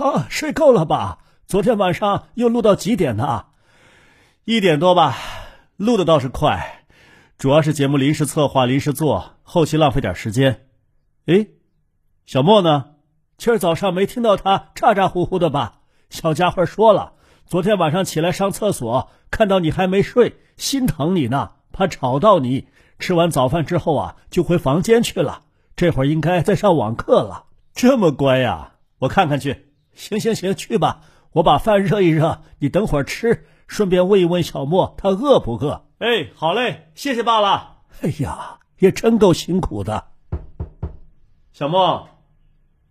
啊，睡够了吧？昨天晚上又录到几点呢？一点多吧，录的倒是快，主要是节目临时策划、临时做，后期浪费点时间。哎，小莫呢？今儿早上没听到他咋咋呼呼的吧？小家伙说了，昨天晚上起来上厕所，看到你还没睡，心疼你呢，怕吵到你。吃完早饭之后啊，就回房间去了。这会儿应该在上网课了。这么乖呀？我看看去。行行行，去吧。我把饭热一热，你等会儿吃，顺便问一问小莫他饿不饿。哎，好嘞，谢谢爸了。哎呀，也真够辛苦的。小莫，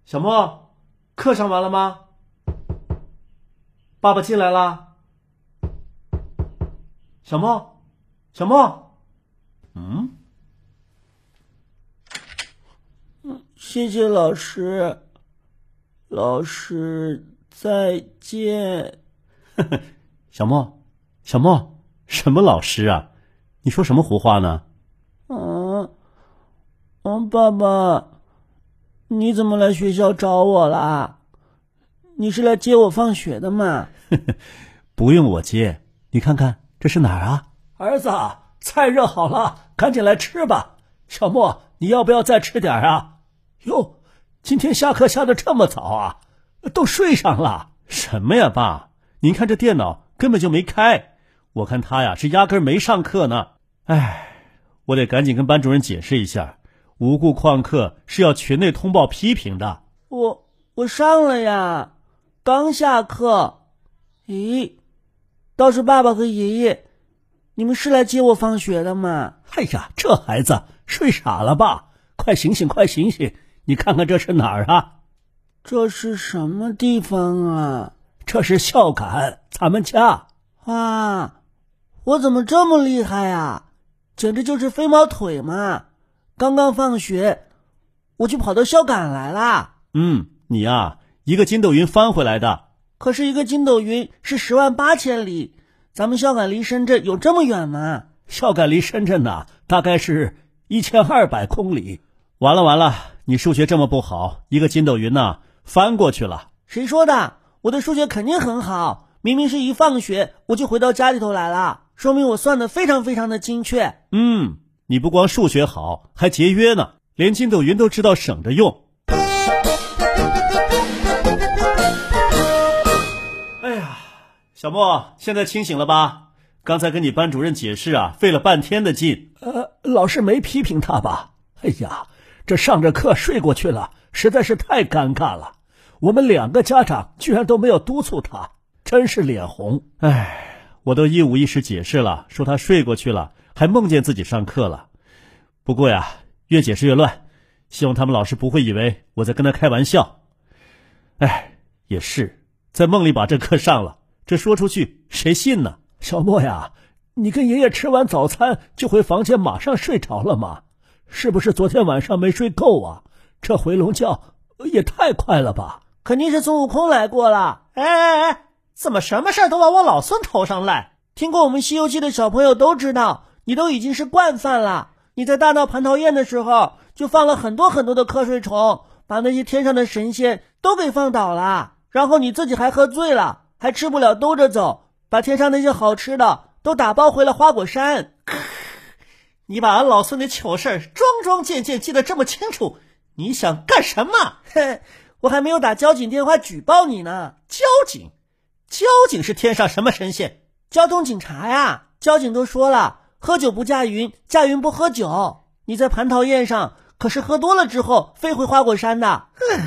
小莫，课上完了吗？爸爸进来啦。小莫，小莫，嗯嗯。谢谢老师，老师再见。小莫，小莫，什么老师啊？你说什么胡话呢？嗯，嗯，爸爸，你怎么来学校找我啦？你是来接我放学的吗？不用我接，你看看这是哪儿啊？儿子，菜热好了，赶紧来吃吧。小莫，你要不要再吃点啊？哟，今天下课下的这么早啊？都睡上了？什么呀，爸？您看这电脑根本就没开，我看他呀是压根没上课呢。哎，我得赶紧跟班主任解释一下，无故旷课是要群内通报批评的。我我上了呀，刚下课。咦，倒是爸爸和爷爷，你们是来接我放学的吗？哎呀，这孩子睡傻了吧？快醒醒，快醒醒！你看看这是哪儿啊？这是什么地方啊？这是孝感，咱们家。哇，我怎么这么厉害呀？简直就是飞毛腿嘛！刚刚放学，我就跑到孝感来啦。嗯，你呀，一个筋斗云翻回来的。可是，一个筋斗云是十万八千里，咱们孝感离深圳有这么远吗？孝感离深圳呢，大概是一千二百公里。完了完了，你数学这么不好，一个筋斗云呐翻过去了。谁说的？我的数学肯定很好，明明是一放学我就回到家里头来了，说明我算的非常非常的精确。嗯，你不光数学好，还节约呢，连筋斗云都知道省着用。哎呀，小莫，现在清醒了吧？刚才跟你班主任解释啊，费了半天的劲。呃，老师没批评他吧？哎呀。这上着课睡过去了，实在是太尴尬了。我们两个家长居然都没有督促他，真是脸红。唉，我都一五一十解释了，说他睡过去了，还梦见自己上课了。不过呀，越解释越乱，希望他们老师不会以为我在跟他开玩笑。唉，也是，在梦里把这课上了，这说出去谁信呢？小莫呀，你跟爷爷吃完早餐就回房间，马上睡着了吗？是不是昨天晚上没睡够啊？这回笼觉也太快了吧！肯定是孙悟空来过了。哎哎哎，怎么什么事儿都往我老孙头上赖？听过我们《西游记》的小朋友都知道，你都已经是惯犯了。你在大闹蟠桃宴的时候，就放了很多很多的瞌睡虫，把那些天上的神仙都给放倒了。然后你自己还喝醉了，还吃不了兜着走，把天上那些好吃的都打包回了花果山。你把俺老孙的糗事桩桩件件记得这么清楚，你想干什么？哼，我还没有打交警电话举报你呢。交警，交警是天上什么神仙？交通警察呀！交警都说了，喝酒不驾云，驾云不喝酒。你在蟠桃宴上可是喝多了之后飞回花果山的。哼，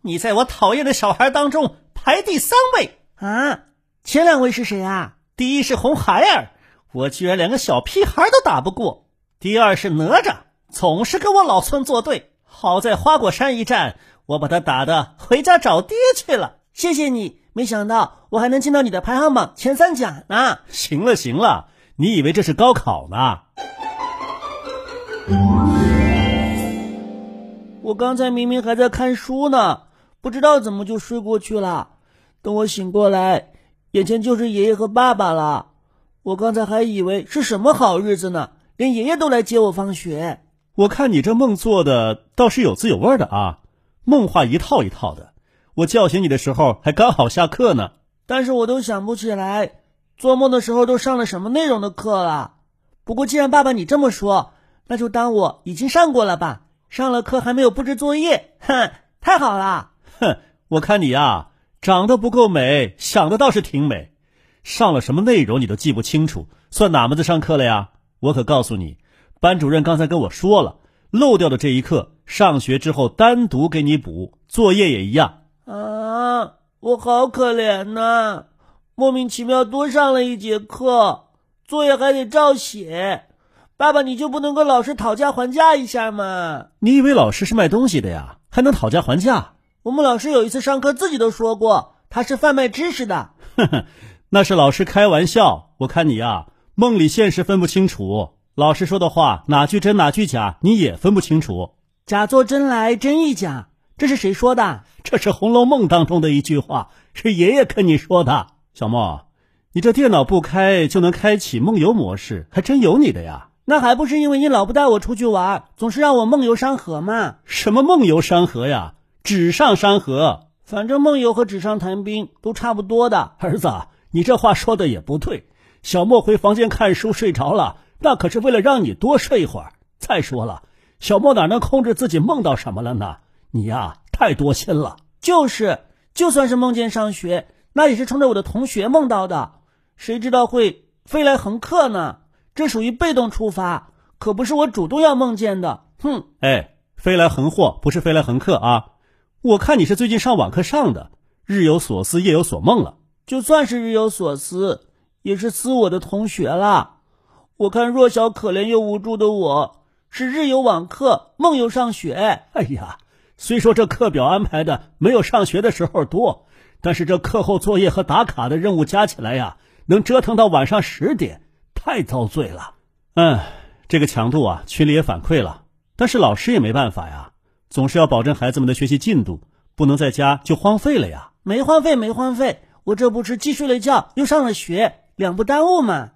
你在我讨厌的小孩当中排第三位啊！前两位是谁啊？第一是红孩儿，我居然连个小屁孩都打不过。第二是哪吒，总是跟我老孙作对。好在花果山一战，我把他打的回家找爹去了。谢谢你，没想到我还能进到你的排行榜前三甲呢。行了行了，你以为这是高考呢？我刚才明明还在看书呢，不知道怎么就睡过去了。等我醒过来，眼前就是爷爷和爸爸了。我刚才还以为是什么好日子呢，连爷爷都来接我放学。我看你这梦做的倒是有滋有味的啊，梦话一套一套的。我叫醒你的时候还刚好下课呢，但是我都想不起来做梦的时候都上了什么内容的课了。不过既然爸爸你这么说，那就当我已经上过了吧。上了课还没有布置作业，哼，太好了。哼，我看你呀，长得不够美，想的倒是挺美。上了什么内容你都记不清楚，算哪门子上课了呀？我可告诉你，班主任刚才跟我说了，漏掉的这一课，上学之后单独给你补，作业也一样。啊，我好可怜呐，莫名其妙多上了一节课，作业还得照写。爸爸，你就不能跟老师讨价还价一下吗？你以为老师是卖东西的呀？还能讨价还价？我们老师有一次上课自己都说过，他是贩卖知识的。呵呵，那是老师开玩笑。我看你呀，梦里现实分不清楚，老师说的话哪句真哪句假，你也分不清楚。假作真来真亦假，这是谁说的？这是《红楼梦》当中的一句话，是爷爷跟你说的。小莫，你这电脑不开就能开启梦游模式，还真有你的呀。那还不是因为你老不带我出去玩，总是让我梦游山河嘛？什么梦游山河呀？纸上山河，反正梦游和纸上谈兵都差不多的。儿子，你这话说的也不对。小莫回房间看书睡着了，那可是为了让你多睡一会儿。再说了，小莫哪能控制自己梦到什么了呢？你呀，太多心了。就是，就算是梦见上学，那也是冲着我的同学梦到的，谁知道会飞来横客呢？这属于被动触发，可不是我主动要梦见的。哼，哎，飞来横祸不是飞来横客啊！我看你是最近上网课上的，日有所思，夜有所梦了。就算是日有所思，也是撕我的同学啦。我看弱小可怜又无助的我，是日有网课，梦游上学。哎呀，虽说这课表安排的没有上学的时候多，但是这课后作业和打卡的任务加起来呀，能折腾到晚上十点。太遭罪了，嗯，这个强度啊，群里也反馈了，但是老师也没办法呀，总是要保证孩子们的学习进度，不能在家就荒废了呀。没荒废，没荒废，我这不是既睡了觉又上了学，两不耽误嘛。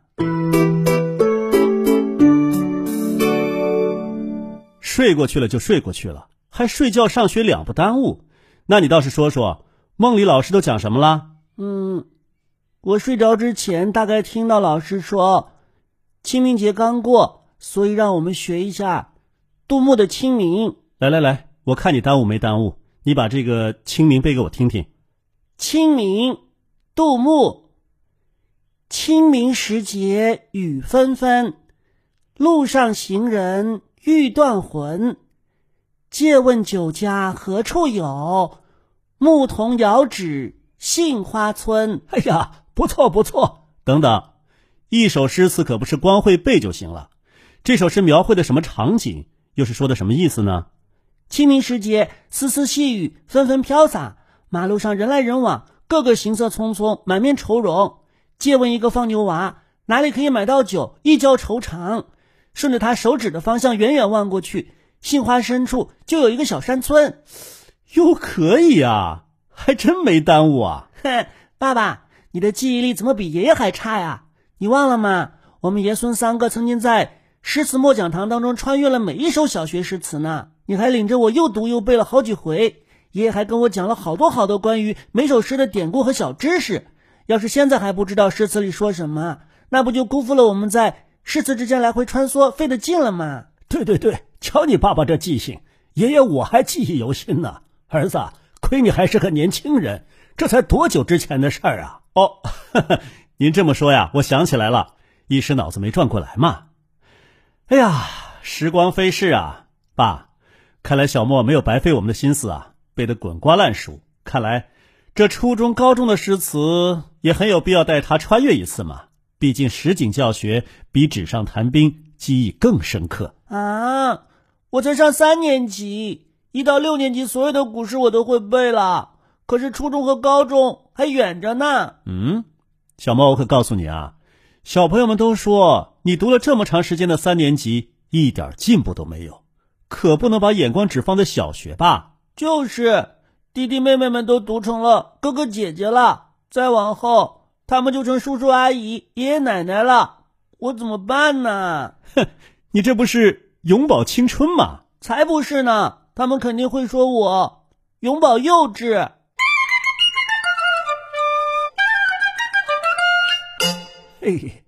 睡过去了就睡过去了，还睡觉上学两不耽误，那你倒是说说，梦里老师都讲什么了？嗯。我睡着之前，大概听到老师说，清明节刚过，所以让我们学一下杜牧的《清明》。来来来，我看你耽误没耽误，你把这个《清明》背给我听听。清明，杜牧。清明时节雨纷纷，路上行人欲断魂。借问酒家何处有？牧童遥指杏花村。哎呀！不错不错，等等，一首诗词可不是光会背就行了。这首诗描绘的什么场景？又是说的什么意思呢？清明时节，丝丝细雨纷纷飘洒，马路上人来人往，个个行色匆匆，满面愁容。借问一个放牛娃，哪里可以买到酒，一浇愁肠。顺着他手指的方向，远远望过去，杏花深处就有一个小山村。哟，可以啊，还真没耽误啊。哼，爸爸。你的记忆力怎么比爷爷还差呀？你忘了吗？我们爷孙三个曾经在诗词默讲堂当中穿越了每一首小学诗词呢。你还领着我又读又背了好几回。爷爷还跟我讲了好多好多关于每首诗的典故和小知识。要是现在还不知道诗词里说什么，那不就辜负了我们在诗词之间来回穿梭费的劲了吗？对对对，瞧你爸爸这记性，爷爷我还记忆犹新呢。儿子，亏你还是个年轻人，这才多久之前的事儿啊！哦，您这么说呀，我想起来了，一时脑子没转过来嘛。哎呀，时光飞逝啊，爸，看来小莫没有白费我们的心思啊，背得滚瓜烂熟。看来这初中、高中的诗词也很有必要带他穿越一次嘛。毕竟实景教学比纸上谈兵记忆更深刻啊。我才上三年级，一到六年级，所有的古诗我都会背了。可是初中和高中还远着呢。嗯，小猫，我可告诉你啊，小朋友们都说你读了这么长时间的三年级，一点进步都没有，可不能把眼光只放在小学吧？就是，弟弟妹妹们都读成了哥哥姐姐了，再往后他们就成叔叔阿姨、爷爷奶奶了，我怎么办呢？哼，你这不是永葆青春吗？才不是呢，他们肯定会说我永葆幼稚。嘿，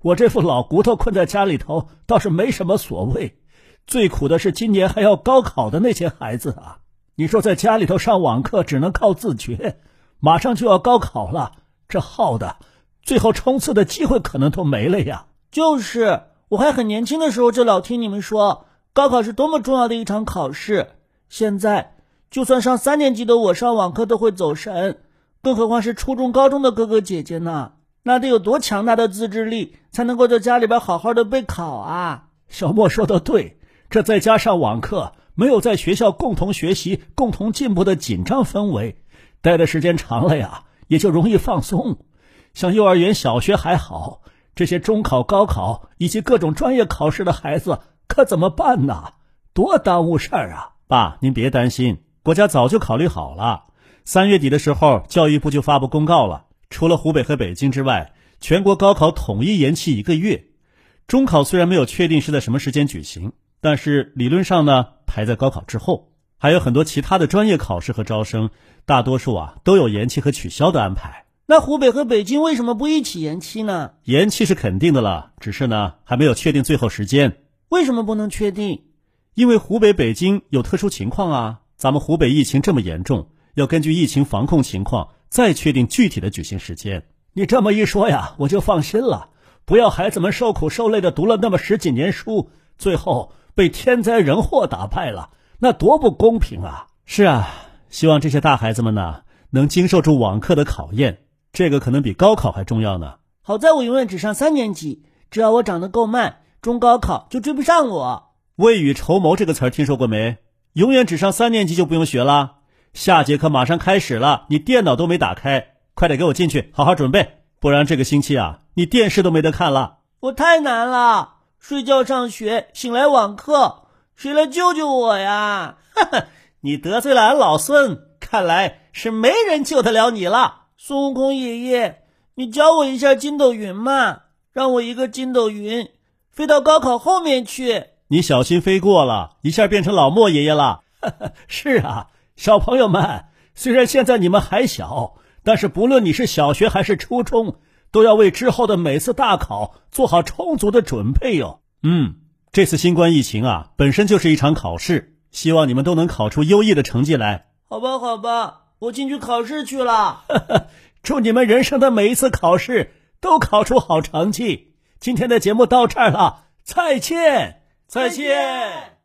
我这副老骨头困在家里头倒是没什么所谓，最苦的是今年还要高考的那些孩子啊！你说在家里头上网课只能靠自觉，马上就要高考了，这耗的，最后冲刺的机会可能都没了呀！就是，我还很年轻的时候就老听你们说高考是多么重要的一场考试，现在就算上三年级的我上网课都会走神，更何况是初中、高中的哥哥姐姐呢？那得有多强大的自制力，才能够在家里边好好的备考啊？小莫说的对，这再加上网课，没有在学校共同学习、共同进步的紧张氛围，待的时间长了呀，也就容易放松。像幼儿园、小学还好，这些中考、高考以及各种专业考试的孩子可怎么办呢？多耽误事儿啊！爸，您别担心，国家早就考虑好了，三月底的时候，教育部就发布公告了。除了湖北和北京之外，全国高考统一延期一个月。中考虽然没有确定是在什么时间举行，但是理论上呢排在高考之后。还有很多其他的专业考试和招生，大多数啊都有延期和取消的安排。那湖北和北京为什么不一起延期呢？延期是肯定的了，只是呢还没有确定最后时间。为什么不能确定？因为湖北、北京有特殊情况啊。咱们湖北疫情这么严重，要根据疫情防控情况。再确定具体的举行时间。你这么一说呀，我就放心了。不要孩子们受苦受累的读了那么十几年书，最后被天灾人祸打败了，那多不公平啊！是啊，希望这些大孩子们呢，能经受住网课的考验。这个可能比高考还重要呢。好在我永远只上三年级，只要我长得够慢，中高考就追不上我。未雨绸缪这个词儿听说过没？永远只上三年级就不用学了。下节课马上开始了，你电脑都没打开，快点给我进去，好好准备，不然这个星期啊，你电视都没得看了。我太难了，睡觉上学，醒来网课，谁来救救我呀？哈哈，你得罪了俺老孙，看来是没人救得了你了。孙悟空爷爷，你教我一下筋斗云嘛，让我一个筋斗云飞到高考后面去。你小心飞过了一下，变成老莫爷爷了。哈 哈是啊。小朋友们，虽然现在你们还小，但是不论你是小学还是初中，都要为之后的每次大考做好充足的准备哟。嗯，这次新冠疫情啊，本身就是一场考试，希望你们都能考出优异的成绩来。好吧，好吧，我进去考试去了。祝你们人生的每一次考试都考出好成绩。今天的节目到这儿了，再见，再见。